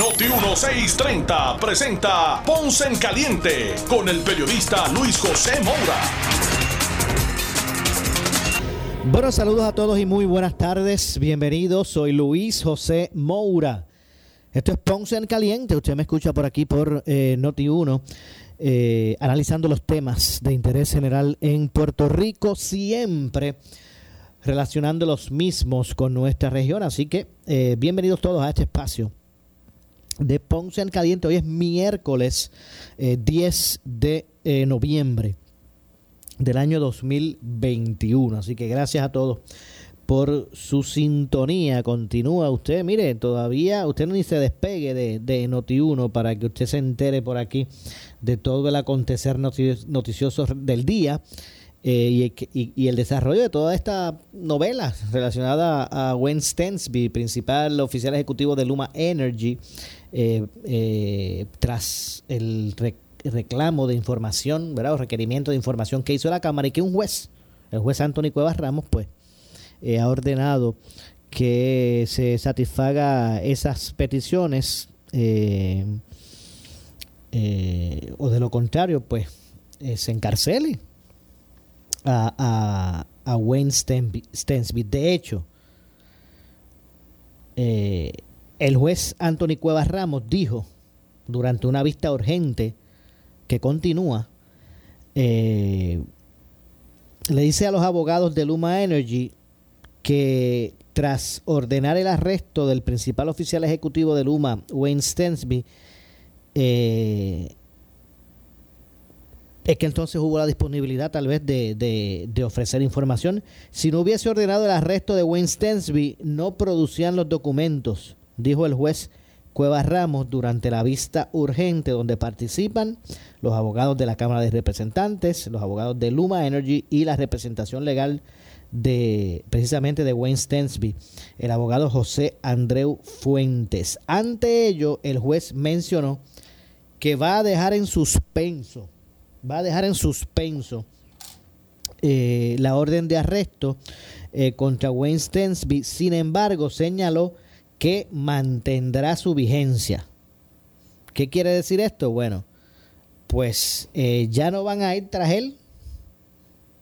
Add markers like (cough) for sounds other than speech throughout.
Noti 1630 presenta Ponce en Caliente con el periodista Luis José Moura. Buenos saludos a todos y muy buenas tardes. Bienvenidos, soy Luis José Moura. Esto es Ponce en Caliente. Usted me escucha por aquí por eh, Noti 1, eh, analizando los temas de interés general en Puerto Rico, siempre relacionando los mismos con nuestra región. Así que eh, bienvenidos todos a este espacio de Ponce en Caliente. Hoy es miércoles 10 de noviembre del año 2021. Así que gracias a todos por su sintonía. Continúa usted, mire, todavía usted ni se despegue de, de Noti1 para que usted se entere por aquí de todo el acontecer noticioso del día. Eh, y, el desarrollo de toda esta novela relacionada a Wayne Stensby, principal oficial ejecutivo de Luma Energy, eh, eh, tras el reclamo de información, ¿verdad? o requerimiento de información que hizo la Cámara y que un juez, el juez Anthony Cuevas Ramos, pues eh, ha ordenado que se satisfaga esas peticiones eh, eh, o de lo contrario, pues se encarcele a, a, Wayne Stensby. De hecho, el juez Anthony Cuevas Ramos dijo durante una vista urgente que continúa, eh, le dice a los abogados de Luma Energy que tras ordenar el arresto del principal oficial ejecutivo de Luma, Wayne Stensby, eh, es que entonces hubo la disponibilidad tal vez de, de, ofrecer información. Si no hubiese ordenado el arresto de Wayne Stensby, no producían los documentos, dijo el juez Cuevas Ramos durante la vista urgente donde participan los abogados de la Cámara de Representantes, los abogados de Luma Energy y la representación legal de precisamente de Wayne Stensby, el abogado José Andreu Fuentes. Ante ello, el juez mencionó que va a dejar en suspenso, va a dejar en suspenso eh, la orden de arresto eh, contra Wayne Stensby. Sin embargo, señaló que mantendrá su vigencia. ¿Qué quiere decir esto? Bueno, pues eh, ya no van a ir tras él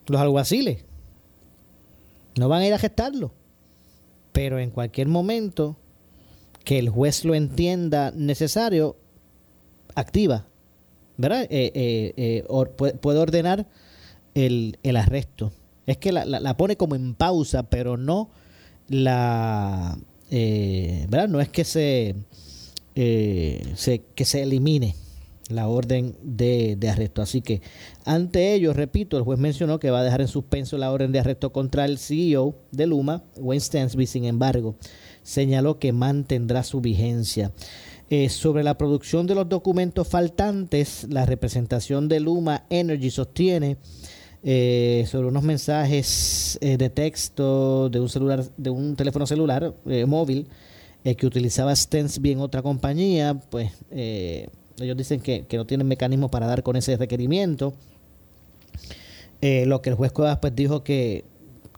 los alguaciles. No van a ir a gestarlo. Pero en cualquier momento que el juez lo entienda necesario, activa. ¿Verdad? Eh, eh, puede ordenar el, arresto. Es que la, pone como en pausa, pero no la eh, ¿verdad? No es que se, eh, se, que se elimine la orden de, arresto. Así que ante ello, repito, el juez mencionó que va a dejar en suspenso la orden de arresto contra el CEO de Luma, Wayne Stansby, sin embargo, señaló que mantendrá su vigencia. Eh, sobre la producción de los documentos faltantes, la representación de Luma Energy sostiene eh, sobre unos mensajes eh, de texto de un celular, de un teléfono celular eh, móvil que utilizaba Stensby en otra compañía, pues ellos dicen que, no tienen mecanismo para dar con ese requerimiento. lo que el juez Cuevas pues dijo que,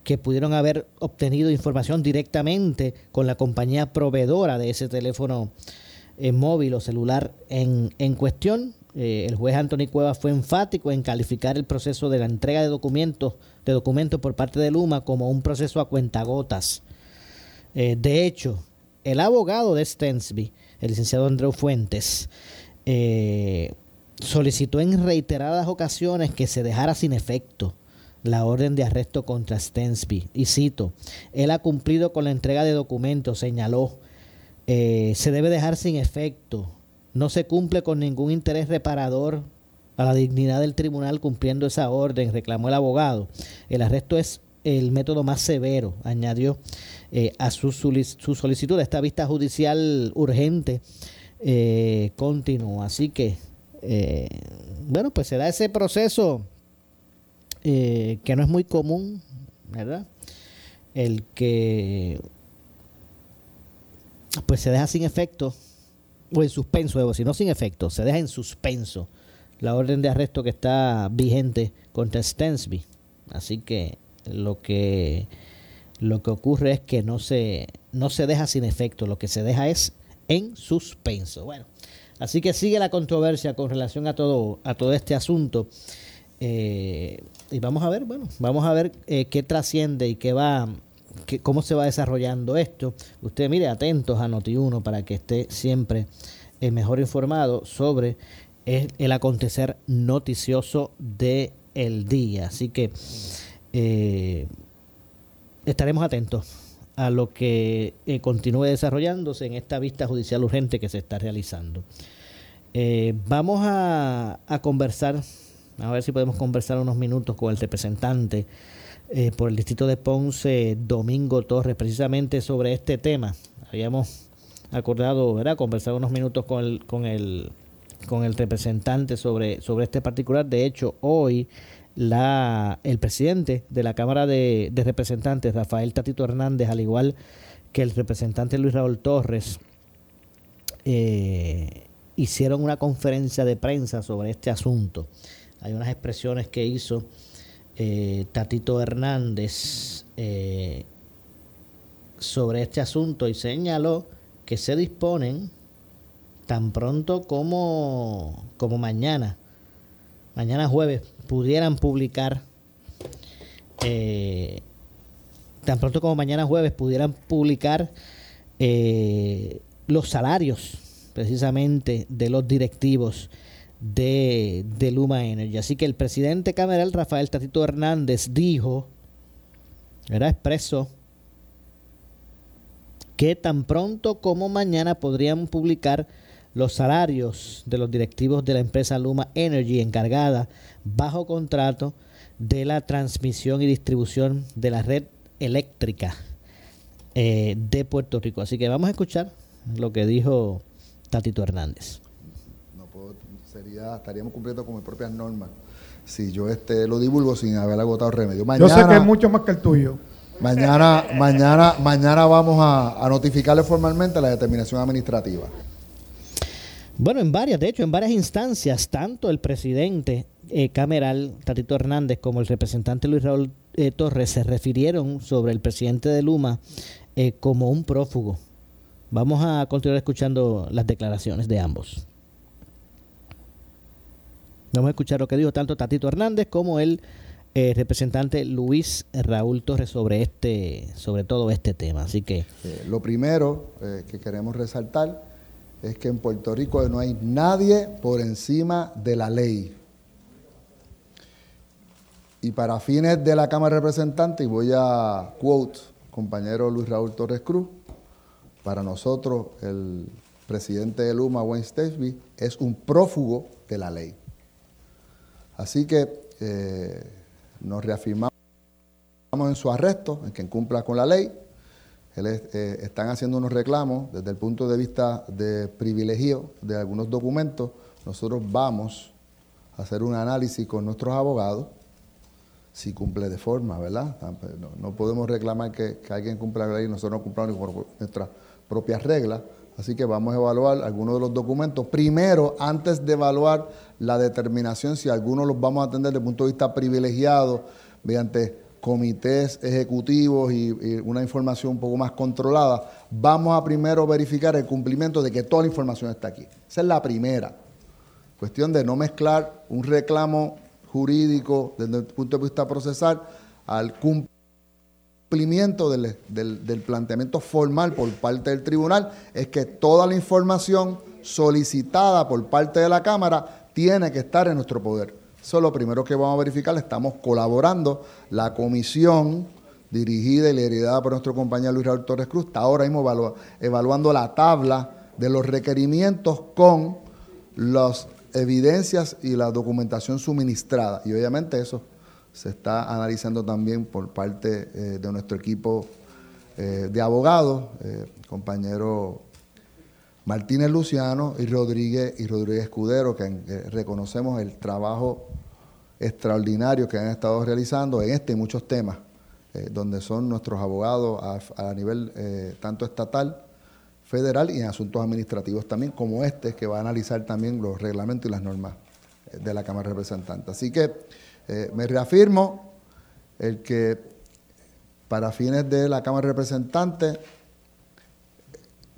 que pudieron haber obtenido información directamente con la compañía proveedora de ese teléfono móvil o celular en, en cuestión eh, el juez Anthony Cuevas fue enfático en calificar el proceso de la entrega de documentos, de documentos por parte de Luma como un proceso a cuentagotas. Eh, de hecho, el abogado de Stensby, el licenciado Andreu Fuentes, eh, solicitó en reiteradas ocasiones que se dejara sin efecto la orden de arresto contra Stensby. Y cito, él ha cumplido con la entrega de documentos, señaló, se debe dejar sin efecto no se cumple con ningún interés reparador a la dignidad del tribunal cumpliendo esa orden, reclamó el abogado. El arresto es el método más severo, añadió eh, a su, su, solicitud. Esta vista judicial urgente eh. Así que Eh, bueno, pues se da ese proceso eh, que no es muy común, ¿verdad? El que pues se deja sin efecto, o en suspenso, si no sin efecto, se deja en suspenso la orden de arresto que está vigente contra Stensby. Así que lo que lo que ocurre es que no se no se deja sin efecto, lo que se deja es en suspenso. Bueno, así que sigue la controversia con relación a todo a todo este asunto. Eh, y vamos a ver, bueno, vamos a ver eh, qué trasciende y qué va cómo se va desarrollando esto. Usted mire atentos a Noti1 para que esté siempre eh, mejor informado sobre el, acontecer noticioso el día. Así que eh, estaremos atentos a lo que eh, continúe desarrollándose en esta vista judicial urgente que se está realizando. vamos a conversar, a ver si podemos conversar unos minutos con el representante eh, por el distrito de Ponce, Domingo Torres, precisamente sobre este tema. Habíamos acordado, ¿verdad?, conversar unos minutos con el, con el, con el representante sobre, sobre este particular. De hecho, hoy la, el presidente de la Cámara de, Representantes, Rafael Tatito Hernández, al igual que el representante Luis Raúl Torres, eh, hicieron una conferencia de prensa sobre este asunto. Hay unas expresiones que hizo eh, Tatito Hernández eh, sobre este asunto y señaló que se disponen tan pronto como, como mañana, mañana jueves, pudieran publicar, eh, tan pronto como mañana jueves, pudieran publicar los salarios precisamente de los directivos de, de, Luma Energy. Así que el presidente cameral Rafael Tatito Hernández dijo, era expreso, que tan pronto como mañana podrían publicar los salarios de los directivos de la empresa Luma Energy encargada bajo contrato de la transmisión y distribución de la red eléctrica eh, de Puerto Rico. Así que vamos a escuchar lo que dijo Tatito Hernández estaríamos cumpliendo con mis propias normas si yo este lo divulgo sin haber agotado remedio. Mañana, yo sé que es mucho más que el tuyo. Mañana, mañana, mañana vamos a, notificarle formalmente la determinación administrativa. Bueno, en varias, de hecho, en varias instancias, tanto el presidente eh, cameral, Tatito Hernández, como el representante Luis Raúl eh, Torres se refirieron sobre el presidente de Luma eh, como un prófugo. Vamos a continuar escuchando las declaraciones de ambos. Vamos a escuchar lo que dijo tanto Tatito Hernández como el eh, representante Luis Raúl Torres sobre este, sobre todo este tema. Así que eh, lo primero eh, que queremos resaltar es que en Puerto Rico no hay nadie por encima de la ley. Y para fines de la Cámara de Representantes, y voy a quote compañero Luis Raúl Torres Cruz, para nosotros el presidente de Luma, Wayne Stacey, es un prófugo de la ley. Así que eh, nos reafirmamos en su arresto, en que cumpla con la ley. Eh, están haciendo unos reclamos desde el punto de vista de privilegio de algunos documentos. Nosotros vamos a hacer un análisis con nuestros abogados si cumple de forma, ¿verdad? No, podemos reclamar que, alguien cumpla la ley y nosotros no cumplamos con nuestras propias reglas. Así que vamos a evaluar algunos de los documentos. Primero, antes de evaluar la determinación, si algunos los vamos a atender desde el punto de vista privilegiado, mediante comités ejecutivos y, una información un poco más controlada, vamos a primero verificar el cumplimiento de que toda la información está aquí. Esa es la primera. Cuestión de no mezclar un reclamo jurídico desde el punto de vista procesal al cumplimiento cumplimiento del, planteamiento formal por parte del tribunal es que toda la información solicitada por parte de la Cámara tiene que estar en nuestro poder. Eso es lo primero que vamos a verificar. Estamos colaborando. La comisión dirigida y liderada por nuestro compañero Luis Raúl Torres Cruz está ahora mismo evaluando la tabla de los requerimientos con las evidencias y la documentación suministrada. Y obviamente eso se está analizando también por parte eh, de nuestro equipo eh, de abogados, eh, compañero Martínez Luciano y Rodríguez y Rodríguez Escudero, que reconocemos el trabajo extraordinario que han estado realizando en este y muchos temas, eh, donde son nuestros abogados a, nivel eh, tanto estatal, federal y en asuntos administrativos también, como este, que va a analizar también los reglamentos y las normas eh, de la Cámara de Representantes. Así que me reafirmo el que para fines de la Cámara de Representantes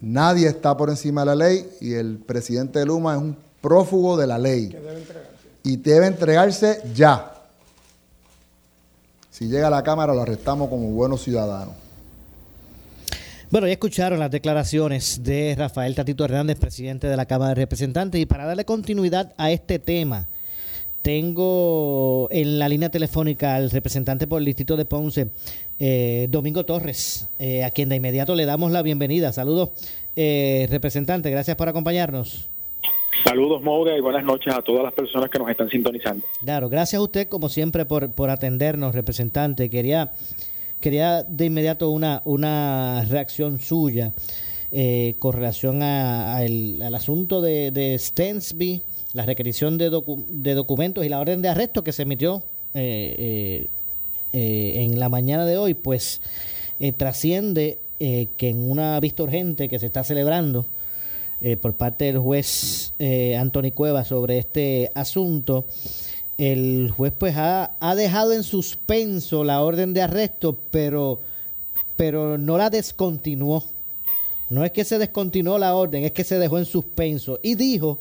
Nadie está por encima de la ley y el presidente de Luma es un prófugo de la ley. Y debe entregarse ya. Si llega a la Cámara lo arrestamos como buenos ciudadanos. Bueno, ya escucharon las declaraciones de Rafael Tatito Hernández, presidente de la Cámara de Representantes, y para darle continuidad a este tema, tengo en la línea telefónica al representante por el distrito de Ponce, eh, Domingo Torres, eh, a quien de inmediato le damos la bienvenida. Saludos, eh, representante, gracias por acompañarnos. Saludos, Moura, y buenas noches a todas las personas que nos están sintonizando. Claro, gracias a usted, como siempre, por, por atendernos, representante. Quería, quería de inmediato una, una reacción suya con relación al asunto de, de Stensby la requisición de, de documentos y la orden de arresto que se emitió eh, eh, eh, en la mañana de hoy, pues trasciende que en una vista urgente que se está celebrando por parte del juez Anthony Cueva sobre este asunto, el juez pues ha, ha, dejado en suspenso la orden de arresto, pero, pero no la descontinuó. No es que se descontinuó la orden, es que se dejó en suspenso. Y dijo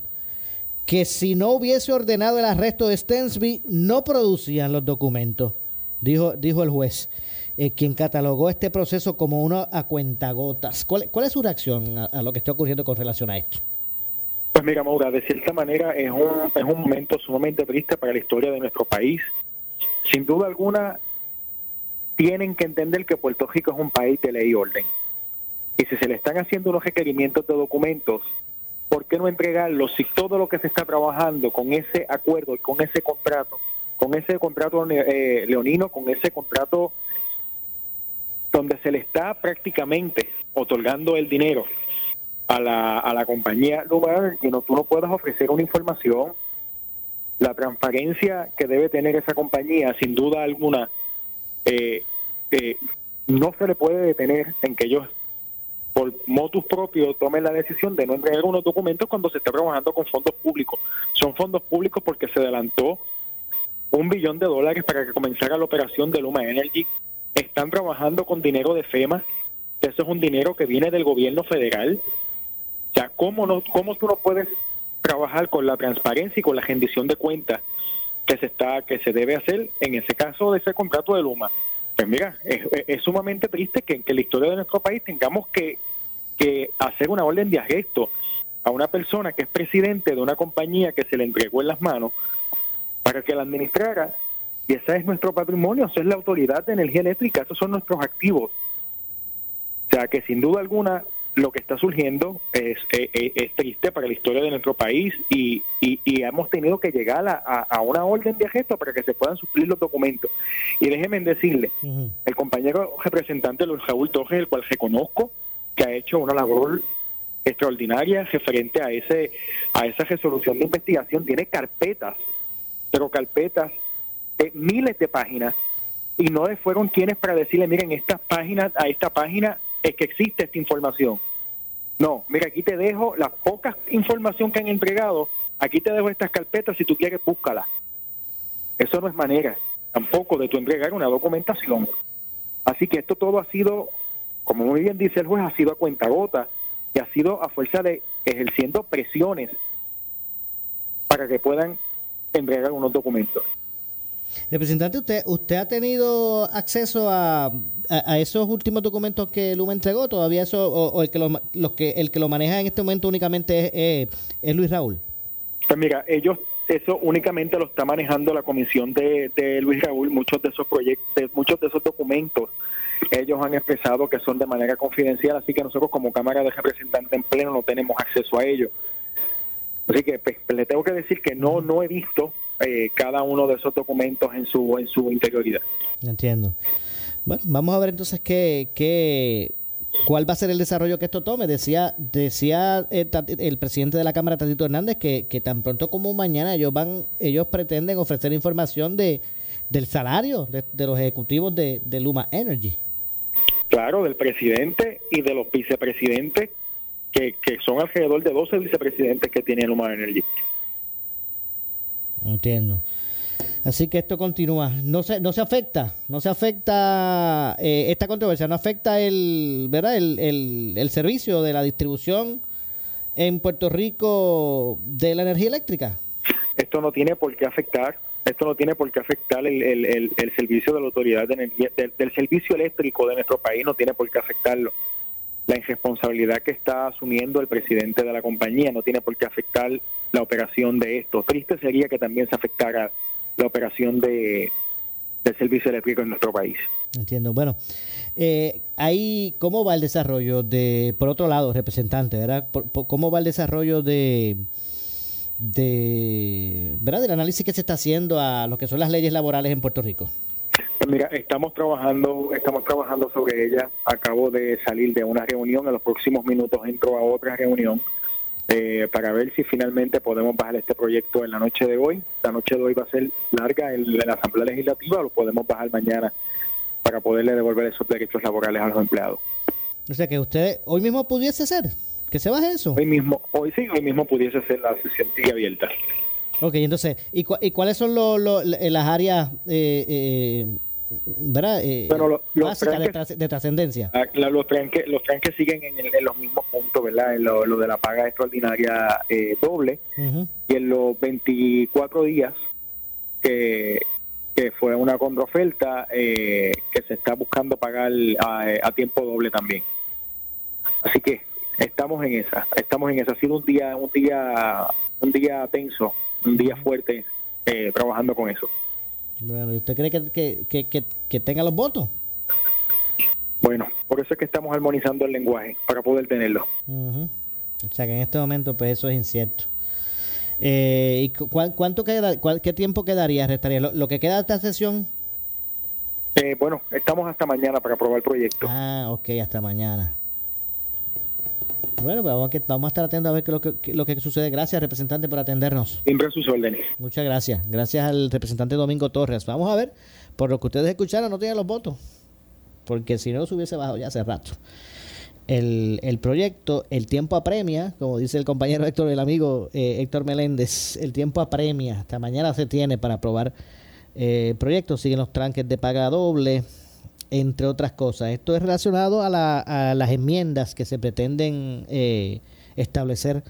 que si no hubiese ordenado el arresto de Stensby, no producían los documentos, dijo, dijo el juez, eh, quien catalogó este proceso como uno a cuentagotas. ¿Cuál, cuál es su reacción a, lo que está ocurriendo con relación a esto? Pues mira, Maura, de cierta manera es un, es un momento sumamente triste para la historia de nuestro país. Sin duda alguna, tienen que entender que Puerto Rico es un país de ley y orden. Y si se le están haciendo unos requerimientos de documentos ¿por qué no entregarlo si todo lo que se está trabajando con ese acuerdo y con ese contrato, con ese contrato eh, leonino, con ese contrato donde se le está prácticamente otorgando el dinero a la, a la compañía lugar que no, tú no puedas ofrecer una información, la transparencia que debe tener esa compañía, sin duda alguna, eh, eh, no se le puede detener en que ellos por motus propio tomen la decisión de no entregar unos documentos cuando se está trabajando con fondos públicos. Son fondos públicos porque se adelantó un billón de dólares para que comenzara la operación de Luma Energy. Están trabajando con dinero de FEMA, eso es un dinero que viene del gobierno federal. O sea, ¿cómo, no, cómo tú no puedes trabajar con la transparencia y con la rendición de cuentas que se está que se debe hacer en ese caso de ese contrato de Luma? Pues mira, es, sumamente triste que, en la historia de nuestro país tengamos que, hacer una orden de arresto a una persona que es presidente de una compañía que se le entregó en las manos para que la administrara. Y ese es nuestro patrimonio, esa es la autoridad de energía eléctrica, esos son nuestros activos. O sea que sin duda alguna lo que está surgiendo es, es, triste para la historia de nuestro país y, y, hemos tenido que llegar a, a, una orden de arresto para que se puedan suplir los documentos. Y déjenme decirle, el compañero representante Luis Raúl Torres, el cual reconozco que ha hecho una labor extraordinaria referente a ese a esa resolución de investigación, tiene carpetas, pero carpetas de miles de páginas y no fueron quienes para decirle, miren, estas páginas, a esta página es que existe esta información. No, mira, aquí te dejo la poca información que han entregado, aquí te dejo estas carpetas, si tú quieres, búscala. Eso no es manera tampoco de tu entregar una documentación. Así que esto todo ha sido, como muy bien dice el juez, ha sido a cuenta gota y ha sido a fuerza de ejerciendo presiones para que puedan entregar unos documentos. Representante, ¿usted usted ha tenido acceso a, a, esos últimos documentos que Luma entregó? ¿Todavía eso, o, el, que lo, los que, el que lo maneja en este momento únicamente es, Luis Raúl? Pues mira, ellos eso únicamente lo está manejando la comisión de, de Luis Raúl. Muchos de esos proyectos, muchos de esos documentos, ellos han expresado que son de manera confidencial, así que nosotros como Cámara de Representantes en pleno no tenemos acceso a ellos. Así que pues, le tengo que decir que no, no he visto eh, cada uno de esos documentos en su, en su interioridad. Entiendo. Bueno, vamos a ver entonces qué, qué, ¿Cuál va a ser el desarrollo que esto tome? Decía decía eh, el presidente de la Cámara, Tatito Hernández, que, que tan pronto como mañana ellos van ellos pretenden ofrecer información de del salario de, los ejecutivos de, de, Luma Energy. Claro, del presidente y de los vicepresidentes, que, que son alrededor de 12 vicepresidentes que tiene Luma Energy. Entiendo. Así que esto continúa. No se, no se afecta, no se afecta eh, esta controversia, no afecta el, ¿verdad? El, el, servicio de la distribución en Puerto Rico de la energía eléctrica. Esto no tiene por qué afectar, esto no tiene por qué afectar el, el, el servicio de la autoridad de energía, del, servicio eléctrico de nuestro país, no tiene por qué afectarlo. La irresponsabilidad que está asumiendo el presidente de la compañía no tiene por qué afectar la operación de esto. Triste sería que también se afectara la operación de, del servicio eléctrico en nuestro país. Entiendo. Bueno, eh, ahí, ¿cómo va el desarrollo de, por otro lado, representante, ¿verdad? ¿Cómo va el desarrollo de, de, ¿verdad? Del análisis que se está haciendo a lo que son las leyes laborales en Puerto Rico. Pues mira, estamos trabajando, estamos trabajando sobre ella. Acabo de salir de una reunión, en los próximos minutos entro a otra reunión eh, para ver si finalmente podemos bajar este proyecto en la noche de hoy. La noche de hoy va a ser larga en, la Asamblea Legislativa, lo podemos bajar mañana para poderle devolver esos derechos laborales a los empleados. O sea que usted hoy mismo pudiese ser, que se baje eso. Hoy mismo, hoy sí, hoy mismo pudiese ser la sesión abierta. Ok, entonces, ¿y, cuáles son las áreas eh, eh, ¿verdad? Eh, de, trascendencia. Ah, los, tranques, los tranques siguen en, los mismos puntos, ¿verdad? En lo, de la paga extraordinaria eh, doble y en los 24 días que, que fue una contraoferta eh, que se está buscando pagar a, tiempo doble también. Así que estamos en esa, estamos en esa. Ha sido un día, un día, un día tenso, un día fuerte eh, trabajando con eso. Bueno, ¿y usted cree que, que, tenga los votos? Bueno, por eso es que estamos armonizando el lenguaje, para poder tenerlo. O sea que en este momento, pues eso es incierto. Eh, ¿Y cuánto queda, qué tiempo quedaría, restaría? ¿Lo, que queda de esta sesión? Eh, bueno, estamos hasta mañana para aprobar el proyecto. Ah, ok, hasta mañana. Bueno, pues vamos, a, vamos a estar atentos a ver qué lo que, lo que sucede. Gracias, representante, por atendernos. Siempre a sus órdenes. Muchas gracias. Gracias al representante Domingo Torres. Vamos a ver, por lo que ustedes escucharon, no tienen los votos. Porque si no, se hubiese bajado ya hace rato. El, el, proyecto, el tiempo apremia, como dice el compañero Héctor, el amigo eh, Héctor Meléndez, el tiempo apremia. Hasta mañana se tiene para aprobar eh, proyectos. Siguen los tranques de paga doble entre otras cosas. Esto es relacionado a, las enmiendas que se pretenden eh, establecer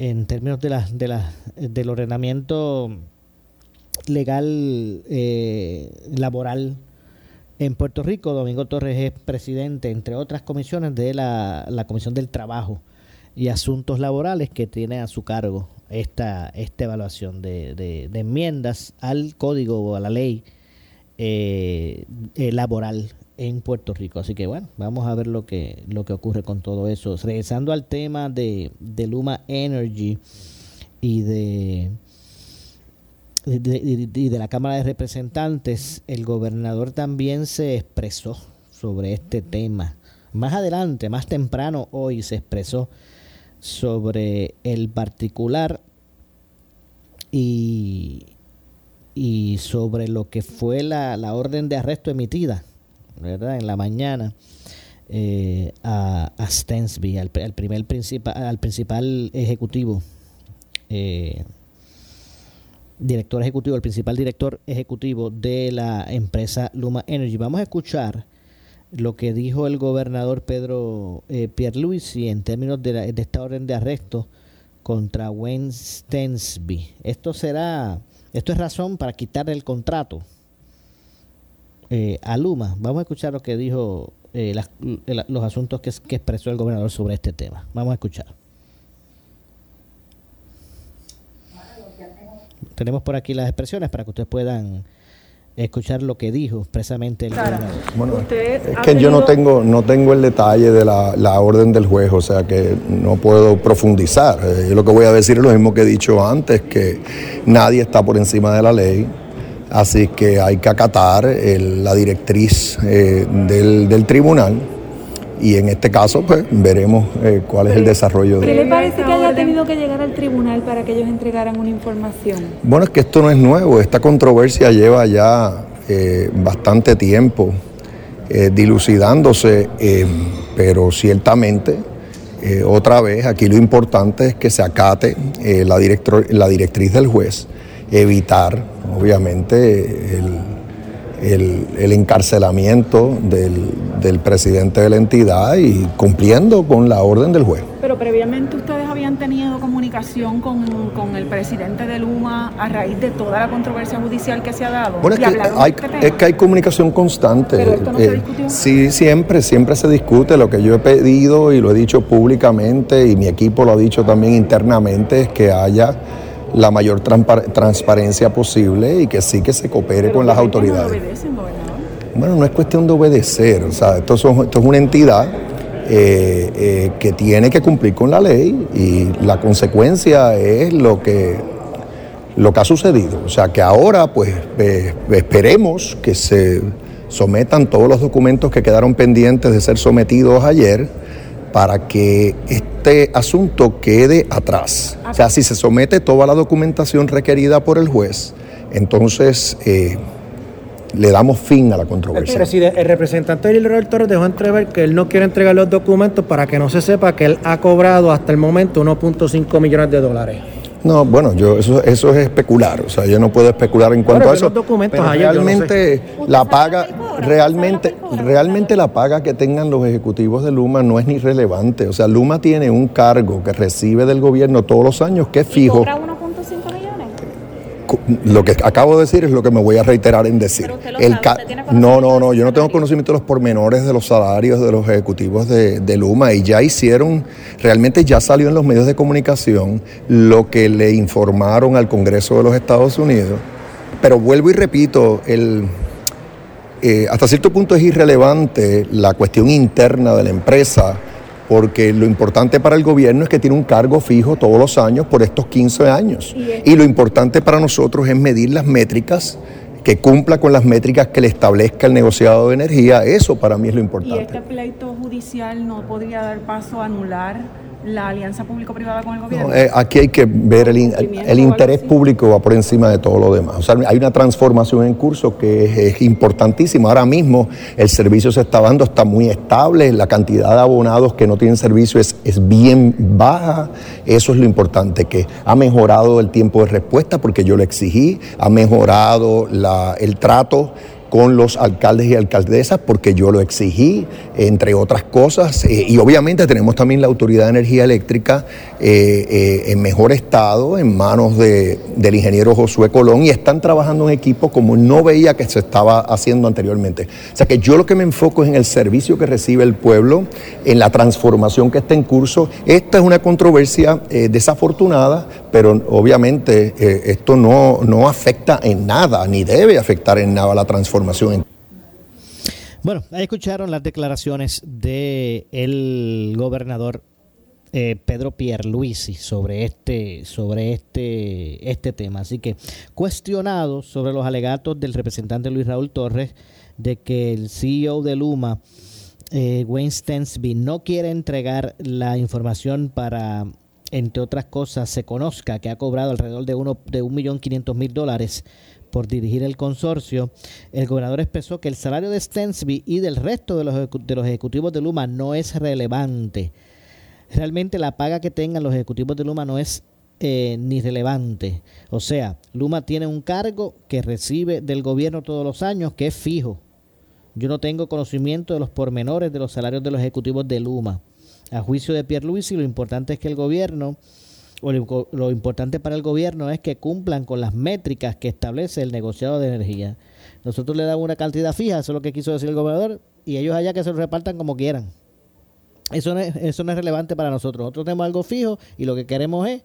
en términos de la, de la, del ordenamiento legal eh, laboral en Puerto Rico. Domingo Torres es presidente, entre otras comisiones, de la, la Comisión del Trabajo y Asuntos Laborales que tiene a su cargo esta, esta evaluación de enmiendas al código o a la ley eh, eh, laboral en Puerto Rico. Así que bueno, vamos a ver lo que, lo que ocurre con todo eso. Regresando al tema de, de Luma Energy y de, de, de la Cámara de Representantes, el gobernador también se expresó sobre este tema. Más adelante, más temprano hoy se expresó sobre el particular y, y sobre lo que fue la, orden de arresto emitida ¿verdad? en la mañana eh, a, a Stensby, al, primer principal, al principal ejecutivo, eh, director ejecutivo, el principal director ejecutivo de la empresa Luma Energy. Vamos a escuchar lo que dijo el gobernador Pedro eh, Pierluisi en términos de, de esta orden de arresto contra Wayne Stensby. Esto será esto es razón para quitar el contrato eh, a Luma. Vamos a escuchar lo que dijo eh, los asuntos que expresó el gobernador sobre este tema. Vamos a escuchar. Tenemos por aquí las expresiones para que ustedes puedan escuchar lo que dijo expresamente el gobernador. Bueno, es que yo no tengo, no tengo el detalle de la, orden del juez, o sea que no puedo profundizar. Eh, yo lo que voy a decir es lo mismo que he dicho antes, que nadie está por encima de la ley, así que hay que acatar la directriz eh, del, tribunal y en este caso pues veremos eh, cuál es el desarrollo de ¿Qué le parece que haya tenido que llegar al tribunal para que ellos entregaran una información? Bueno, es que esto no es nuevo, esta controversia lleva ya eh, bastante tiempo eh, dilucidándose, pero ciertamente otra vez aquí lo importante es que se acate la, la directriz del juez, evitar obviamente el el, encarcelamiento del, presidente de la entidad y cumpliendo con la orden del juez. Pero previamente ustedes habían tenido comunicación con, el presidente de Luma a raíz de toda la controversia judicial que se ha dado. Bueno, es, que hay, este es que hay comunicación constante. ¿Pero esto no se eh, discutió? Sí, siempre, siempre se discute. Lo que yo he pedido y lo he dicho públicamente y mi equipo lo ha dicho también internamente es que haya la mayor transparencia posible y que sí que se coopere con las autoridades. bueno, no es cuestión de obedecer, o sea, esto, es una entidad eh, eh, que tiene que cumplir con la ley y la consecuencia es lo que, lo que ha sucedido. O sea, que ahora pues esperemos que se sometan todos los documentos que quedaron pendientes de ser sometidos ayer para que este asunto quede atrás. O sea, si se somete toda la documentación requerida por el juez, entonces eh, le damos fin a la controversia. El, el representante Roberto Torres dejó entrever que él no quiere entregar los documentos para que no se sepa que él ha cobrado hasta el momento 1.5 millones de dólares. No, bueno, yo eso, eso es especular, o sea, yo no puedo especular en cuanto a eso. Documentos realmente la paga, realmente, realmente la paga que tengan los ejecutivos de Luma no es ni relevante. O sea, Luma tiene un cargo que recibe del gobierno todos los años que es fijo lo que acabo de decir es lo que me voy a reiterar en decir. el no, no, no, yo no tengo conocimiento de los pormenores de los salarios de los ejecutivos de, Luma y ya hicieron, realmente ya salió en los medios de comunicación lo que le informaron al Congreso de los Estados Unidos. Pero vuelvo y repito, el, eh, hasta cierto punto es irrelevante la cuestión interna de la empresa porque lo importante para el gobierno es que tiene un cargo fijo todos los años por estos 15 años. Y, lo importante para nosotros es medir las métricas que cumpla con las métricas que le establezca el negociado de energía, eso para mí es lo importante. ¿Y este pleito judicial no podría dar paso a anular la alianza público-privada con el gobierno? Eh, aquí hay que ver el, el, interés público va por encima de todo lo demás. O sea, hay una transformación en curso que es, importantísima. Ahora mismo el servicio se está dando, está muy estable, la cantidad de abonados que no tienen servicio es, es bien baja. Eso es lo importante, que ha mejorado el tiempo de respuesta porque yo lo exigí, ha mejorado la, el trato con los alcaldes y alcaldesas porque yo lo exigí, entre otras cosas. Eh, y obviamente tenemos también la Autoridad de Energía Eléctrica eh, eh, en mejor estado, en manos de, del ingeniero Josué Colón, y están trabajando en equipo como no veía que se estaba haciendo anteriormente. O sea que yo lo que me enfoco es en el servicio que recibe el pueblo, en la transformación que está en curso. Esta es una controversia desafortunada, pero obviamente esto no, no afecta en nada, ni debe afectar en nada la transformación bueno, ahí escucharon las declaraciones del el gobernador eh, Pedro Pierluisi sobre este, sobre este, este tema. Así que cuestionado sobre los alegatos del representante Luis Raúl Torres de que el CEO de Luma, eh, Wayne Stensby, no quiere entregar la información para, entre otras cosas, se conozca que ha cobrado alrededor de uno de un millón quinientos mil dólares por dirigir el consorcio, el gobernador expresó que el salario de Stensby y del resto de los, de los ejecutivos de Luma no es relevante. Realmente la paga que tengan los ejecutivos de Luma no es eh, ni relevante. O sea, Luma tiene un cargo que recibe del gobierno todos los años que es fijo. Yo no tengo conocimiento de los pormenores de los salarios de los ejecutivos de Luma. A juicio de Pierre Luis, lo importante es que el gobierno lo, importante para el gobierno es que cumplan con las métricas que establece el negociado de energía. Nosotros le damos una cantidad fija, eso es lo que quiso decir el gobernador, y ellos allá que se lo repartan como quieran. Eso no, es, eso no es relevante para nosotros. Nosotros tenemos algo fijo y lo que queremos es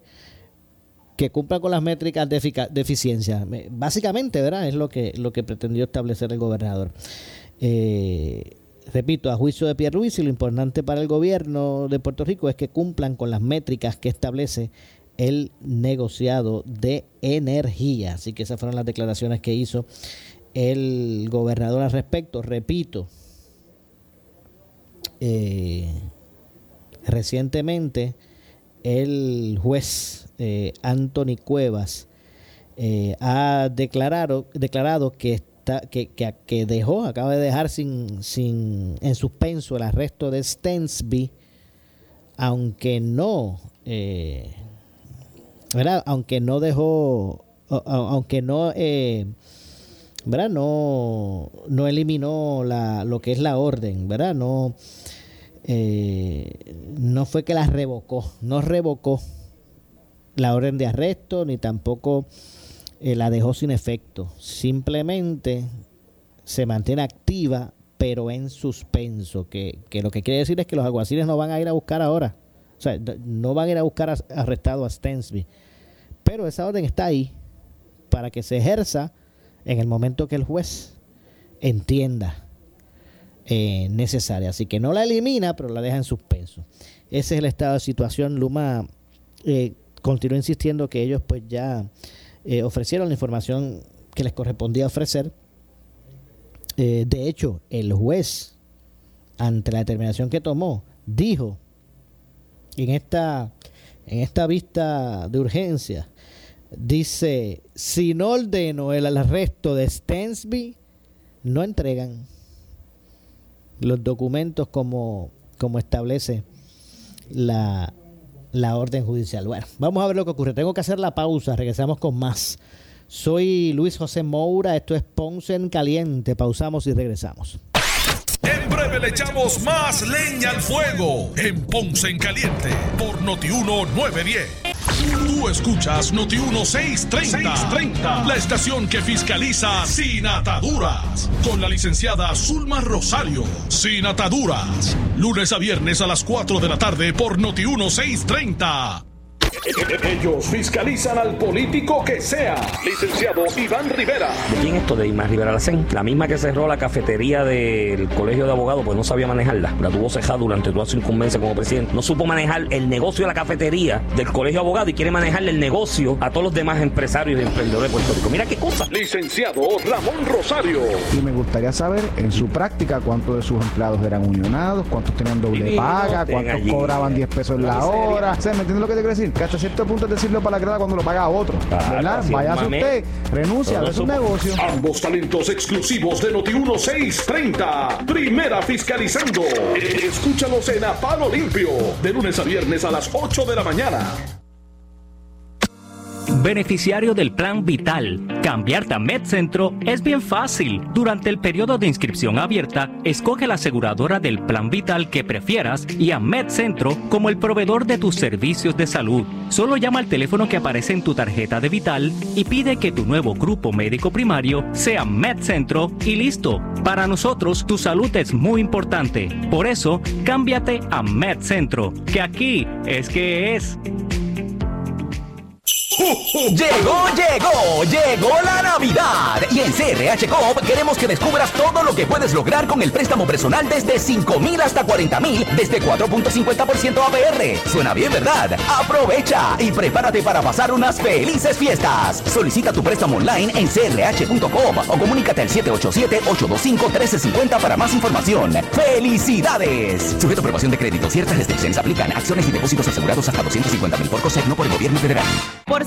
que cumpla con las métricas de, de, eficiencia. Básicamente, ¿verdad? Es lo que, lo que pretendió establecer el gobernador. Eh, repito, a juicio de Pierre Ruiz, y lo importante para el gobierno de Puerto Rico es que cumplan con las métricas que establece el negociado de energía. Así que esas fueron las declaraciones que hizo el gobernador al respecto. Repito, eh, recientemente el juez eh, Anthony Cuevas eh, ha declarado, declarado que, está, que, que, dejó, acaba de dejar sin, sin, en suspenso el arresto de Stensby, aunque no, eh, ¿verdad? Aunque no dejó, aunque no, eh, ¿verdad? No, no eliminó la, lo que es la orden, ¿verdad? No, no fue que la revocó, no revocó la orden de arresto, ni tampoco eh, la dejó sin efecto. Simplemente se mantiene activa, pero en suspenso, que, lo que quiere decir es que los alguaciles no van a ir a buscar ahora. O sea, no van a ir a buscar arrestado a Stensby. Pero esa orden está ahí para que se ejerza en el momento que el juez entienda eh, necesaria. Así que no la elimina, pero la deja en suspenso. Ese es el estado de situación. Luma eh, continúa insistiendo que ellos pues ya eh, ofrecieron la información que les correspondía ofrecer. Eh, de hecho, el juez, ante la determinación que tomó, dijo en esta, en esta vista de urgencia, dice, si no ordeno el arresto de Stensby, no entregan los documentos como, como establece la, la orden judicial. Bueno, vamos a ver lo que ocurre. Tengo que hacer la pausa, regresamos con más. Soy Luis José Moura, esto es Ponce en Caliente. Pausamos y regresamos. En breve le echamos más leña al fuego en Ponce en Caliente por Notiuno 910. Tú escuchas Noti 1630, la estación que fiscaliza sin ataduras, con la licenciada Zulma Rosario. Sin ataduras, lunes a viernes a las 4 de la tarde por Noti 1630. Ellos fiscalizan al político que sea. Licenciado Iván Rivera. ¿De quién esto de Iván Rivera Lacén? La misma que cerró la cafetería del colegio de abogados, pues no sabía manejarla. La tuvo cejada durante toda su incumbencia como presidente. No supo manejar el negocio de la cafetería del colegio de abogados y quiere manejarle el negocio a todos los demás empresarios y emprendedores de Puerto Rico. Mira qué cosa. Licenciado Ramón Rosario. Y me gustaría saber en su práctica cuántos de sus empleados eran unionados, cuántos tenían doble paga, cuántos cobraban 10 pesos en la hora. ¿me entiendes lo que te quiero decir? Hasta cierto punto es decirlo para la grada cuando lo paga a otro. ¿Verdad? Vaya usted, renuncia a su negocio. Ambos talentos exclusivos de Noti 1630. Primera fiscalizando. Escúchalos en A Palo Limpio. De lunes a viernes a las 8 de la mañana. Beneficiario del Plan Vital. Cambiarte a MedCentro es bien fácil. Durante el periodo de inscripción abierta, escoge la aseguradora del Plan Vital que prefieras y a MedCentro como el proveedor de tus servicios de salud. Solo llama al teléfono que aparece en tu tarjeta de Vital y pide que tu nuevo grupo médico primario sea MedCentro y listo. Para nosotros, tu salud es muy importante. Por eso, cámbiate a MedCentro, que aquí es que es. Llegó, llegó, llegó la Navidad. Y en CRH Coop queremos que descubras todo lo que puedes lograr con el préstamo personal desde 5 mil hasta 40 mil, desde 4.50% APR. Suena bien, ¿verdad? Aprovecha y prepárate para pasar unas felices fiestas. Solicita tu préstamo online en crh.com o comunícate al 787-825-1350 para más información. ¡Felicidades! Sujeto a aprobación de crédito, ciertas restricciones aplican. Acciones y depósitos asegurados hasta 250 mil por COSEC, no por el gobierno federal por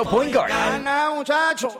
Quiero Yo quiero point guard.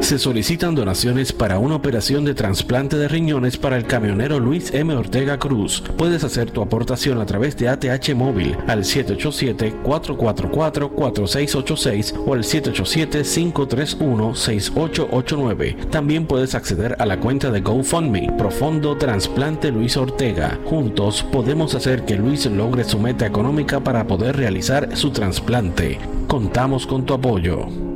Se solicitan donaciones para una operación de trasplante de riñones para el camionero Luis M. Ortega Cruz. Puedes hacer tu aportación a través de ATH Móvil al 787-444-4686 o al 787-531-6889. También puedes acceder a la cuenta de GoFundMe, Profondo Trasplante Luis Ortega. Juntos podemos hacer que Luis logre su meta económica para poder realizar su trasplante. Contamos con tu apoyo.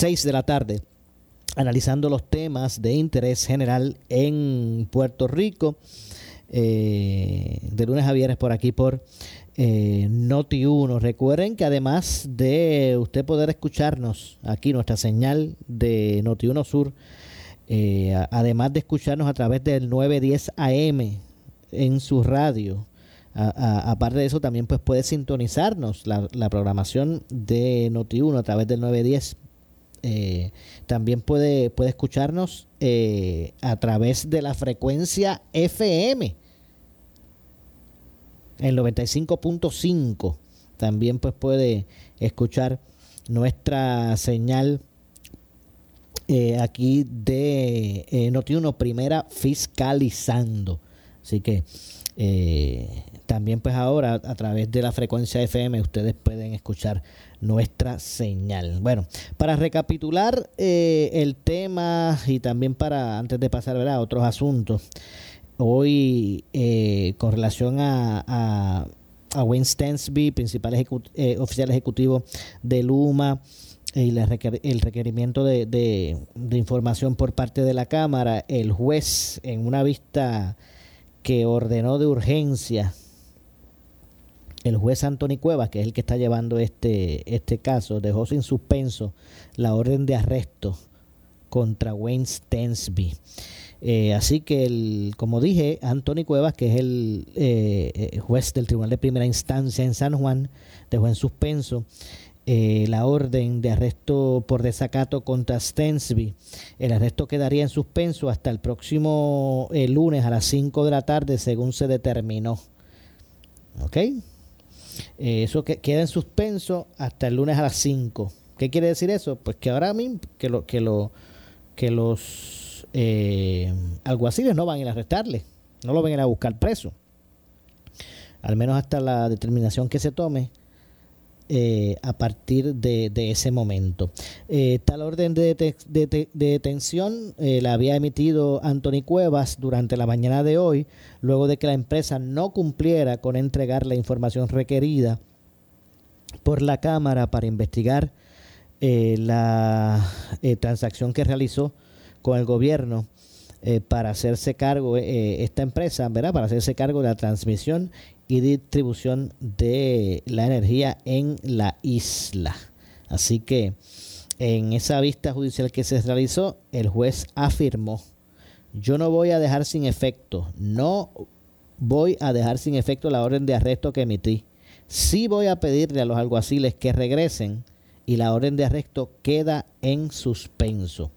6 de la tarde, analizando los temas de interés general en Puerto Rico. eh, de lunes a viernes por aquí por eh, Noti 1. Recuerden que además de usted poder escucharnos aquí, nuestra señal de Noti 1 Sur, eh, además de escucharnos a través del 910 AM en su radio, aparte de eso también pues puede sintonizarnos la, programación de Noti 1 a través del 910 eh, también puede, puede escucharnos eh, a través de la frecuencia FM en 95.5 también pues puede escuchar nuestra señal eh, aquí de eh, Noti1 Primera Fiscalizando. Así que también pues ahora a través de la frecuencia FM ustedes pueden escuchar nuestra señal. Bueno, para recapitular eh, el tema y también para antes de pasar a otros asuntos, hoy eh, con relación a, Wayne Stansby, principal eh, oficial ejecutivo de Luma, y la requer- el requerimiento de información por parte de la Cámara, el juez en una vista que ordenó de urgencia, el juez Anthony Cuevas, que es el que está llevando este, este caso, dejó sin suspenso la orden de arresto contra Wayne Stensby. Eh, así que, el, como dije, Anthony Cuevas, que es el eh, eh, juez del Tribunal de Primera Instancia en San Juan, dejó en suspenso eh, la orden de arresto por desacato contra Stensby. El arresto quedaría en suspenso hasta el próximo lunes a las 5 de la tarde, según se determinó. ¿Ok? Eh, eso que, queda en suspenso hasta el lunes a las 5. ¿Qué quiere decir eso? Pues que ahora mismo, que, lo, que, lo, que los eh, alguaciles no van a ir a arrestarle, no lo van a a buscar preso. Al menos hasta la determinación que se tome eh, a partir de, ese momento. Eh, tal orden de, dete- de- de- de detención eh, la había emitido Anthony Cuevas durante la mañana de hoy, luego de que la empresa no cumpliera con entregar la información requerida por la Cámara para investigar la transacción que realizó con el gobierno para hacerse cargo, esta empresa, ¿verdad? Para hacerse cargo de la transmisión y distribución de la energía en la isla. Así que en esa vista judicial que se realizó, el juez afirmó, yo no voy a dejar sin efecto, no voy a dejar sin efecto la orden de arresto que emití. Sí voy a pedirle a los alguaciles que regresen y la orden de arresto queda en suspenso.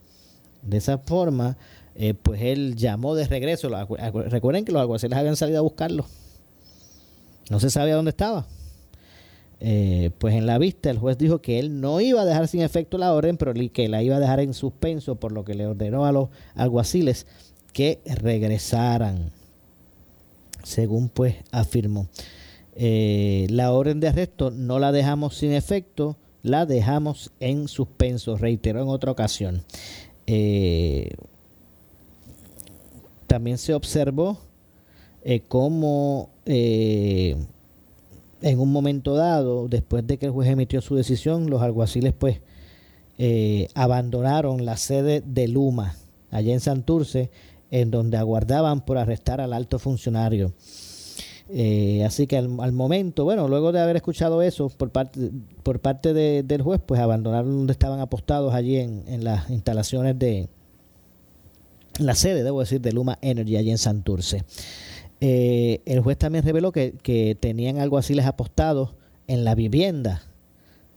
De esa forma, eh, pues él llamó de regreso. Recuerden que los alguaciles habían salido a buscarlo. No se sabía dónde estaba. Eh, pues en la vista el juez dijo que él no iba a dejar sin efecto la orden, pero que la iba a dejar en suspenso, por lo que le ordenó a los alguaciles que regresaran, según pues afirmó. Eh, la orden de arresto no la dejamos sin efecto, la dejamos en suspenso, reiteró en otra ocasión. Eh, también se observó cómo eh, en un momento dado, después de que el juez emitió su decisión, los alguaciles pues eh, abandonaron la sede de Luma, allá en Santurce, en donde aguardaban por arrestar al alto funcionario. Eh, así que al, momento, bueno, luego de haber escuchado eso por parte, por parte de- del juez, pues abandonaron donde estaban apostados allí en, en las instalaciones de la sede, debo decir, de Luma Energy allí en Santurce. Eh, el juez también reveló que, tenían alguaciles apostados en la vivienda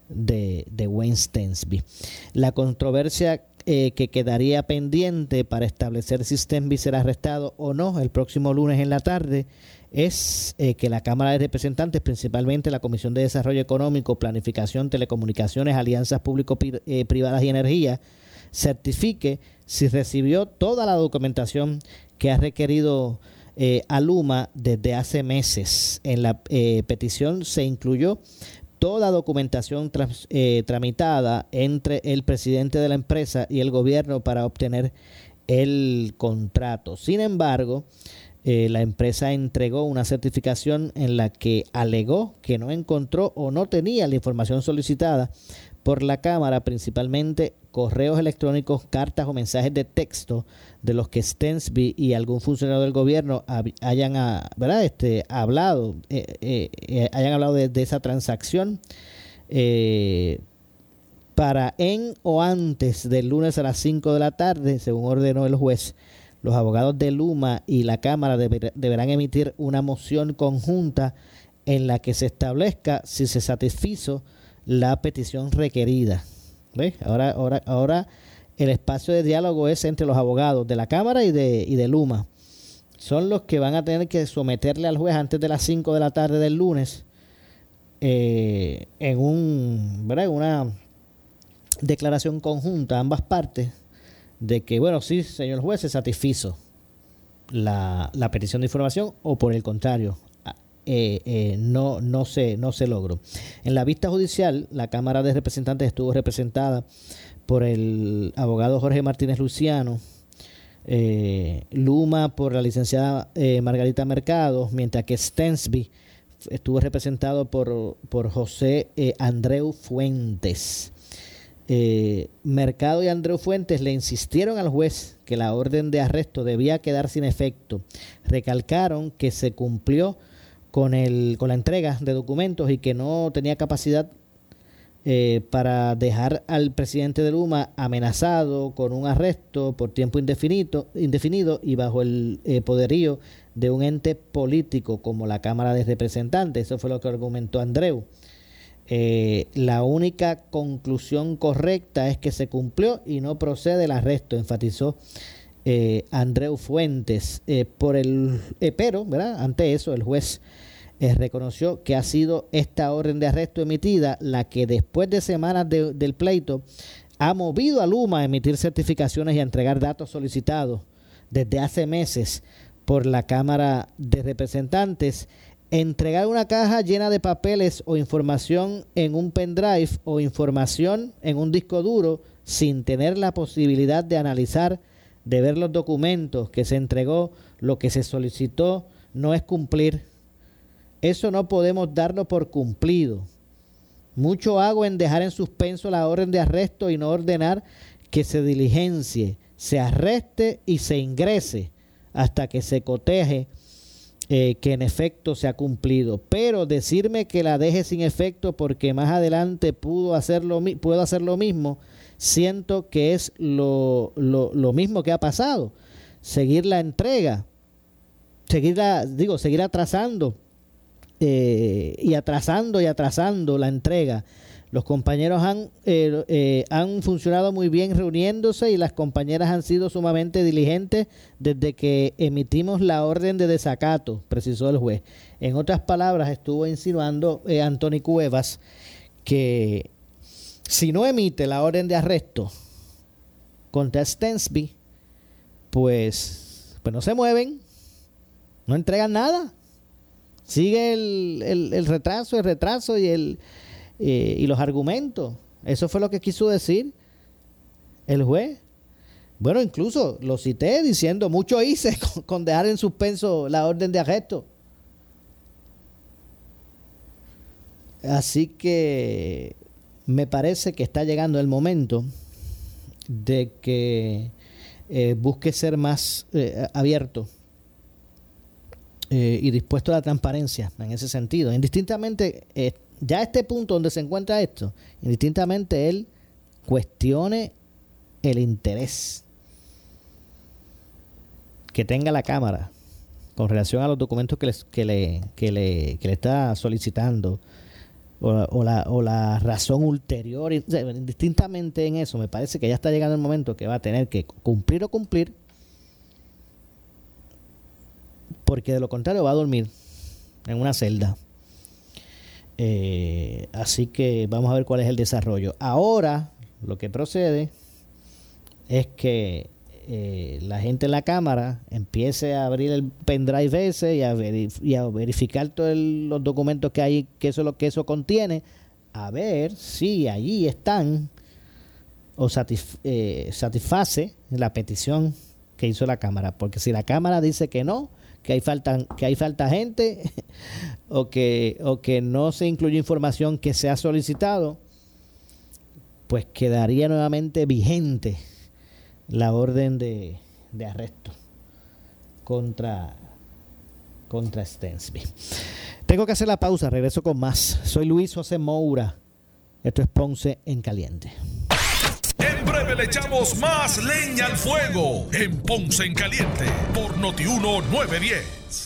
de, de Wayne Stensby. La controversia eh, que quedaría pendiente para establecer si Stensby será arrestado o no el próximo lunes en la tarde es eh, que la Cámara de Representantes, principalmente la Comisión de Desarrollo Económico, Planificación, Telecomunicaciones, Alianzas Público-Privadas y Energía, certifique si recibió toda la documentación que ha requerido eh, desde hace meses. En la eh, petición se incluyó toda documentación eh, tramitada entre el presidente de la empresa y el gobierno para obtener el contrato. Sin embargo, eh, la empresa entregó una certificación en la que alegó que no encontró o no tenía la información solicitada por la Cámara, principalmente correos electrónicos, cartas o mensajes de texto de los que Stensby y algún funcionario del gobierno hayan ah. Este, hablado, eh, eh, eh, hayan hablado de, esa transacción. eh, para en o antes del lunes a las 5 de la tarde, según ordenó el juez, los abogados de Luma y la Cámara deber- deberán emitir una moción conjunta en la que se establezca si se satisfizo la petición requerida. Ahora, ahora, ahora el espacio de diálogo es entre los abogados de la Cámara y de, y de Luma. Son los que van a tener que someterle al juez antes de las 5 de la tarde del lunes eh, en un, una declaración conjunta ambas partes de que, bueno, sí, señor juez, se satisfizo la, la petición de información o por el contrario, eh, eh, no, no, se, no se logró. En la vista judicial, la Cámara de Representantes estuvo representada por el abogado Jorge Martínez Luciano, eh, Luma por la licenciada Margarita Mercado, mientras que Stensby estuvo representado por, por José Andreu Fuentes. Mercado y Andreu Fuentes le insistieron al juez que la orden de arresto debía quedar sin efecto. Recalcaron que se cumplió con, el, con la entrega de documentos y que no tenía capacidad eh, para dejar al presidente de Luma amenazado con un arresto por tiempo indefinido, indefinido y bajo el eh, poderío de un ente político como la Cámara de Representantes. Eso fue lo que argumentó Andreu. Eh, la única conclusión correcta es que se cumplió y no procede el arresto, enfatizó Andreu Fuentes. por el, pero, ¿verdad? Ante eso, el juez eh, reconoció que ha sido esta orden de arresto emitida la que después de semanas del pleito ha movido a Luma a emitir certificaciones y a entregar datos solicitados desde hace meses por la Cámara de Representantes. Entregar una caja llena de papeles o información en un pendrive o información en un disco duro sin tener la posibilidad de analizar, de ver los documentos que se entregó, lo que se solicitó, no es cumplir eso no podemos darlo por cumplido. Mucho hago en dejar en suspenso la orden de arresto y no ordenar que se diligencie, se arreste y se ingrese hasta que se coteje eh, que en efecto se ha cumplido. Pero decirme que la deje sin efecto porque más adelante pudo hacer lo, puedo hacer lo mismo, siento que es lo, lo, lo mismo que ha pasado. Seguir la entrega, seguir digo, seguir atrasando eh, y atrasando y atrasando la entrega. Los compañeros han, eh, eh, han funcionado muy bien reuniéndose y las compañeras han sido sumamente diligentes desde que emitimos la orden de desacato, precisó el juez. En otras palabras, estuvo insinuando Anthony Cuevas que si no emite la orden de arresto contra Stensby, pues, pues no se mueven, no entregan nada sigue el, el, retraso, el retraso y, el, eh, y los argumentos. Eso fue lo que quiso decir el juez. Bueno, incluso lo cité diciendo, mucho hice (laughs) con, dejar en suspenso la orden de arresto. Así que me parece que está llegando el momento de que eh, busque ser más eh, abierto eh, y dispuesto a la transparencia en ese sentido. Indistintamente, eh, ya este punto donde se encuentra esto, indistintamente él cuestione el interés que tenga la Cámara con relación a los documentos que, le, que, le, que le está solicitando o, la, o la razón ulterior, indistintamente en eso, me parece que ya está llegando el momento que va a tener que cumplir o cumplir porque de lo contrario va a dormir en una celda. Eh, así que vamos a ver cuál es el desarrollo. Ahora lo que procede es que eh, la gente en la cámara empiece a abrir el pendrive ese y a, verificar todos los documentos que hay, que eso lo que eso contiene, a ver si allí están o eh, satisface la petición que hizo la cámara. Porque si la cámara dice que no, que hay falta, que hay falta gente (laughs) o que, o que no se incluye información que se ha solicitado, pues quedaría nuevamente vigente la orden de, arresto contra, contra Stensby. Tengo que hacer la pausa, regreso con más. Soy Luis José Moura. Esto es Ponce en Caliente. En breve le echamos más leña al fuego en Ponce en Caliente por Notiuno 910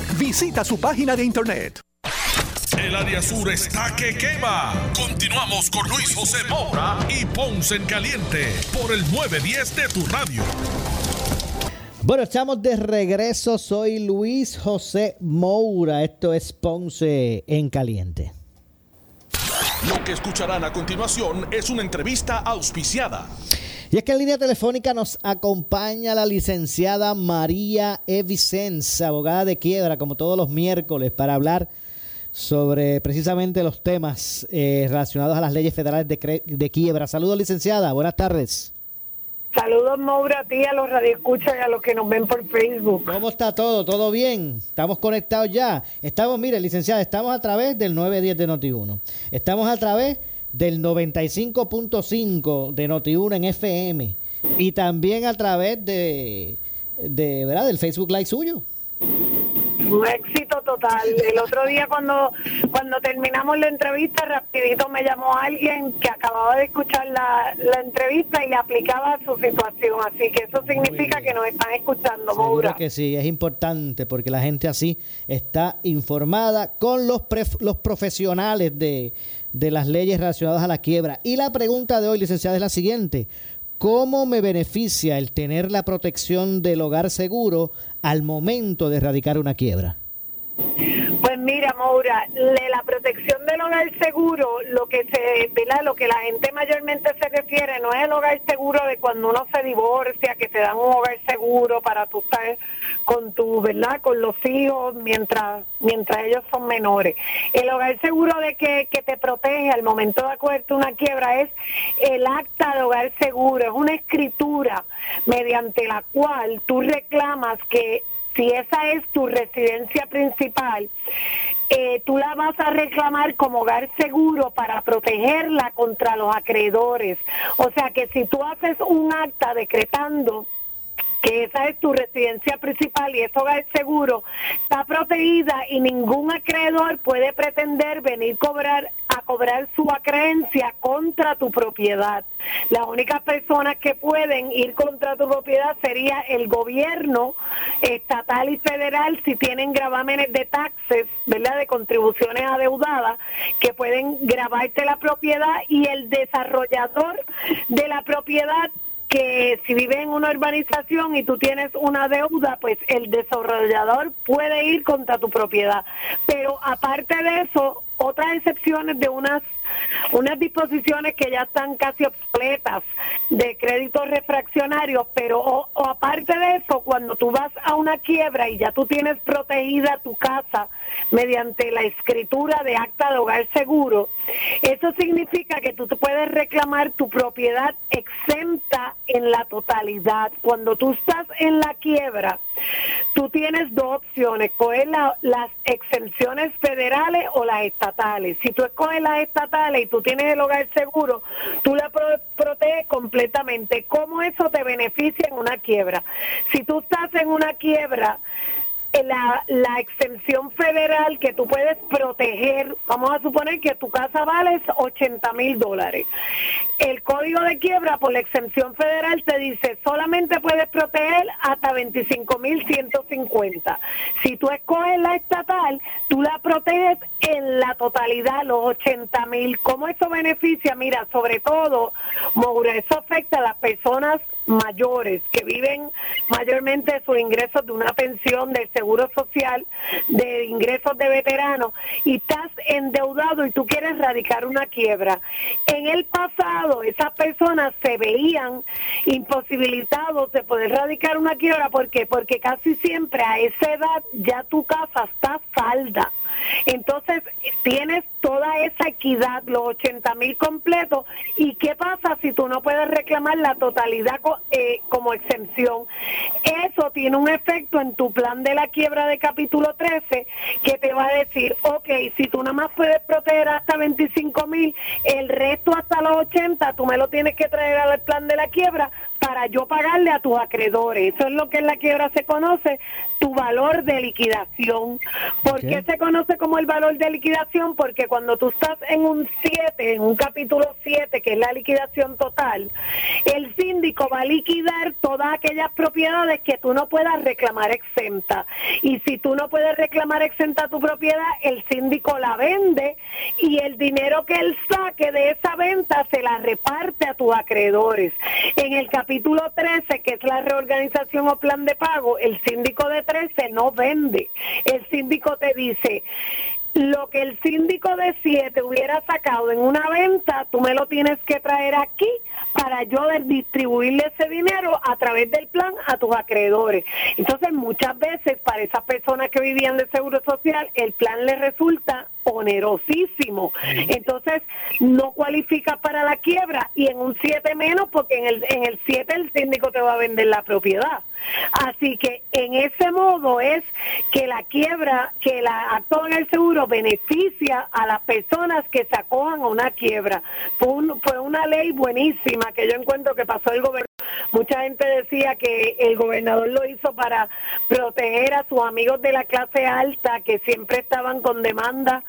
Visita su página de internet. El área sur está que quema. Continuamos con Luis José Moura y Ponce en Caliente por el 910 de tu radio. Bueno, estamos de regreso. Soy Luis José Moura. Esto es Ponce en Caliente. Lo que escucharán a continuación es una entrevista auspiciada. Y es que en línea telefónica nos acompaña la licenciada María Evicens, abogada de quiebra, como todos los miércoles, para hablar sobre precisamente los temas eh, relacionados a las leyes federales de, de quiebra. Saludos, licenciada. Buenas tardes. Saludos, Maura, a ti, a los radioescuchas y a los que nos ven por Facebook. ¿Cómo está todo? ¿Todo bien? Estamos conectados ya. Estamos, mire, licenciada, estamos a través del 910 de Noti1. Estamos a través del 95.5 de Noti1 en FM. Y también a través de, de ¿verdad? del Facebook Live suyo. Un éxito total. El otro día cuando cuando terminamos la entrevista, rapidito me llamó alguien que acababa de escuchar la, la entrevista y le aplicaba su situación. Así que eso significa que nos están escuchando. Seguro que sí, es importante porque la gente así está informada con los, pref- los profesionales de, de las leyes relacionadas a la quiebra. Y la pregunta de hoy, licenciada, es la siguiente. ¿Cómo me beneficia el tener la protección del hogar seguro al momento de erradicar una quiebra? Pues mira, Maura, la protección del hogar seguro, lo que se, ¿verdad? lo que la gente mayormente se refiere, no es el hogar seguro de cuando uno se divorcia, que te dan un hogar seguro para tú estar con tu, ¿verdad? Con los hijos mientras mientras ellos son menores. El hogar seguro de que, que te protege al momento de acogerte una quiebra es el acta de hogar seguro, es una escritura mediante la cual tú reclamas que si esa es tu residencia principal, eh, tú la vas a reclamar como hogar seguro para protegerla contra los acreedores. O sea que si tú haces un acta decretando que esa es tu residencia principal y es hogar seguro, está protegida y ningún acreedor puede pretender venir cobrar a cobrar su acreencia contra tu propiedad. Las únicas personas que pueden ir contra tu propiedad sería el gobierno estatal y federal si tienen gravámenes de taxes, ¿verdad? De contribuciones adeudadas que pueden grabarte la propiedad y el desarrollador de la propiedad que si vive en una urbanización y tú tienes una deuda, pues el desarrollador puede ir contra tu propiedad. Pero aparte de eso, otras excepciones de unas unas disposiciones que ya están casi obsoletas de créditos refraccionarios, pero o aparte de eso, cuando tú vas a una quiebra y ya tú tienes protegida tu casa mediante la escritura de acta de hogar seguro, eso significa que tú puedes reclamar tu propiedad exenta en la totalidad. Cuando tú estás en la quiebra, tú tienes dos opciones, coger la- las exenciones federales o las estatales. Si tú escoges las estatales y tú tienes el hogar seguro, tú la pro- proteges completamente. ¿Cómo eso te beneficia en una quiebra? Si tú estás en una quiebra, la, la exención federal que tú puedes proteger, vamos a suponer que tu casa vale 80 mil dólares. El código de quiebra por la exención federal te dice solamente puedes proteger hasta 25 mil 150. Si tú escoges la estatal, tú la proteges en la totalidad, los 80 mil. ¿Cómo eso beneficia? Mira, sobre todo, Moura, eso afecta a las personas mayores que viven mayormente de sus ingresos de una pensión del seguro social, de ingresos de veteranos, y estás endeudado y tú quieres radicar una quiebra. En el pasado, esas personas se veían imposibilitados de poder radicar una quiebra. ¿Por qué? Porque casi siempre a esa edad ya tu casa está salda. Entonces, tienes toda esa equidad, los 80 mil completos, ¿y qué pasa si tú no puedes reclamar la totalidad eh, como exención? Eso tiene un efecto en tu plan de la quiebra de capítulo 13 que te va a decir, ok, si tú nada más puedes proteger hasta 25 mil, el resto hasta los 80 tú me lo tienes que traer al plan de la quiebra para yo pagarle a tus acreedores. Eso es lo que en la quiebra se conoce, tu valor de liquidación. ¿Por qué se conoce como el valor de liquidación? Porque cuando tú estás en un 7, en un capítulo 7, que es la liquidación total, el síndico va a liquidar todas aquellas propiedades que tú no puedas reclamar exenta. Y si tú no puedes reclamar exenta tu propiedad, el síndico la vende y el dinero que él saque de esa venta se la reparte a tus acreedores. En el capítulo 13, que es la reorganización o plan de pago, el síndico de 13 no vende. El síndico te dice, lo que el síndico de 7 hubiera sacado en una venta, tú me lo tienes que traer aquí para yo distribuirle ese dinero a través del plan a tus acreedores. Entonces, muchas veces para esas personas que vivían de seguro social, el plan les resulta onerosísimo. Entonces, no cualifica para la quiebra y en un 7 menos porque en el en el 7 el síndico te va a vender la propiedad. Así que en ese modo es que la quiebra, que la acto en el seguro beneficia a las personas que se acojan a una quiebra. Fue, un- fue una ley buenísima que yo encuentro que pasó el gobierno. Mucha gente decía que el gobernador lo hizo para proteger a sus amigos de la clase alta que siempre estaban con demanda.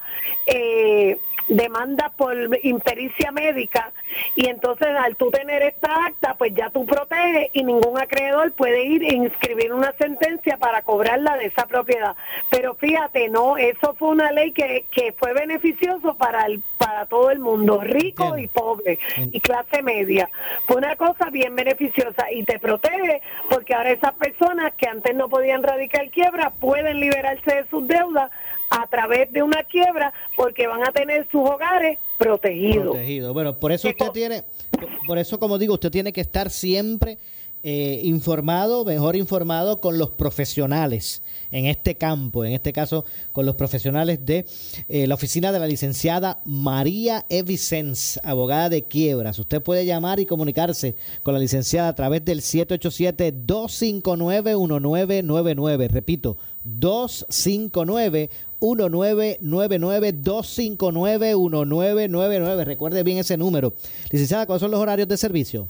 Eh, demanda por impericia médica y entonces al tú tener esta acta pues ya tú proteges y ningún acreedor puede ir e inscribir una sentencia para cobrarla de esa propiedad. Pero fíjate no eso fue una ley que, que fue beneficioso para el para todo el mundo rico y pobre y clase media. Fue una cosa bien beneficiosa y te protege porque ahora esas personas que antes no podían radicar quiebra pueden liberarse de sus deudas a través de una quiebra porque van a tener sus hogares protegidos. Protegido. Bueno, por eso usted tiene, por eso como digo, usted tiene que estar siempre eh, informado, mejor informado con los profesionales en este campo, en este caso con los profesionales de eh, la oficina de la licenciada María Evicens, abogada de quiebras. Usted puede llamar y comunicarse con la licenciada a través del 787-259-1999. Repito, 259 1999-259-1999. Recuerde bien ese número. Licenciada, ¿cuáles son los horarios de servicio?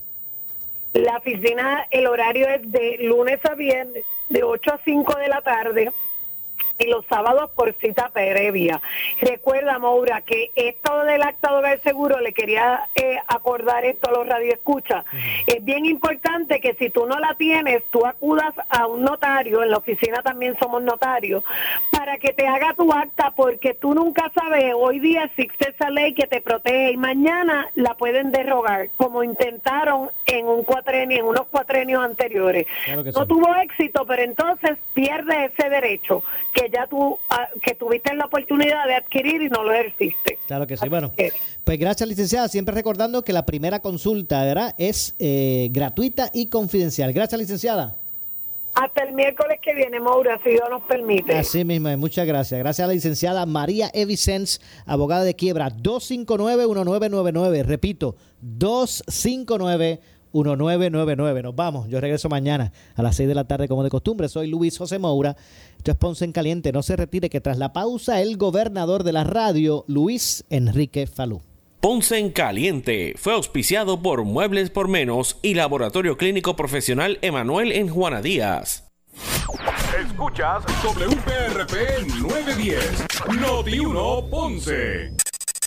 La oficina, el horario es de lunes a viernes, de 8 a 5 de la tarde. Y los sábados por cita previa. Recuerda, Maura, que esto del acta de hogar seguro, le quería eh, acordar esto a los radioescuchas. Es bien importante que si tú no la tienes, tú acudas a un notario, en la oficina también somos notarios, para que te haga tu acta, porque tú nunca sabes, hoy día existe esa ley que te protege y mañana la pueden derrogar, como intentaron en un cuatrenio, en unos cuatrenios anteriores. Claro no sí. tuvo éxito, pero entonces pierdes ese derecho que ya tú ah, que tuviste la oportunidad de adquirir y no lo ejerciste. Claro que sí. Bueno, pues gracias, licenciada. Siempre recordando que la primera consulta, ¿verdad? Es eh, gratuita y confidencial. Gracias, licenciada. Hasta el miércoles que viene, Maura, si Dios nos permite. Así mismo, muchas gracias. Gracias a la licenciada María Evicens, abogada de quiebra, 259-1999. Repito, 259-1999. Nos vamos. Yo regreso mañana a las 6 de la tarde, como de costumbre. Soy Luis José Moura. Esto es Ponce en Caliente. No se retire, que tras la pausa, el gobernador de la radio, Luis Enrique Falú. Ponce en Caliente fue auspiciado por Muebles por Menos y Laboratorio Clínico Profesional Emanuel en Juana Díaz. Escuchas WPRP 910, Noti 1 Ponce.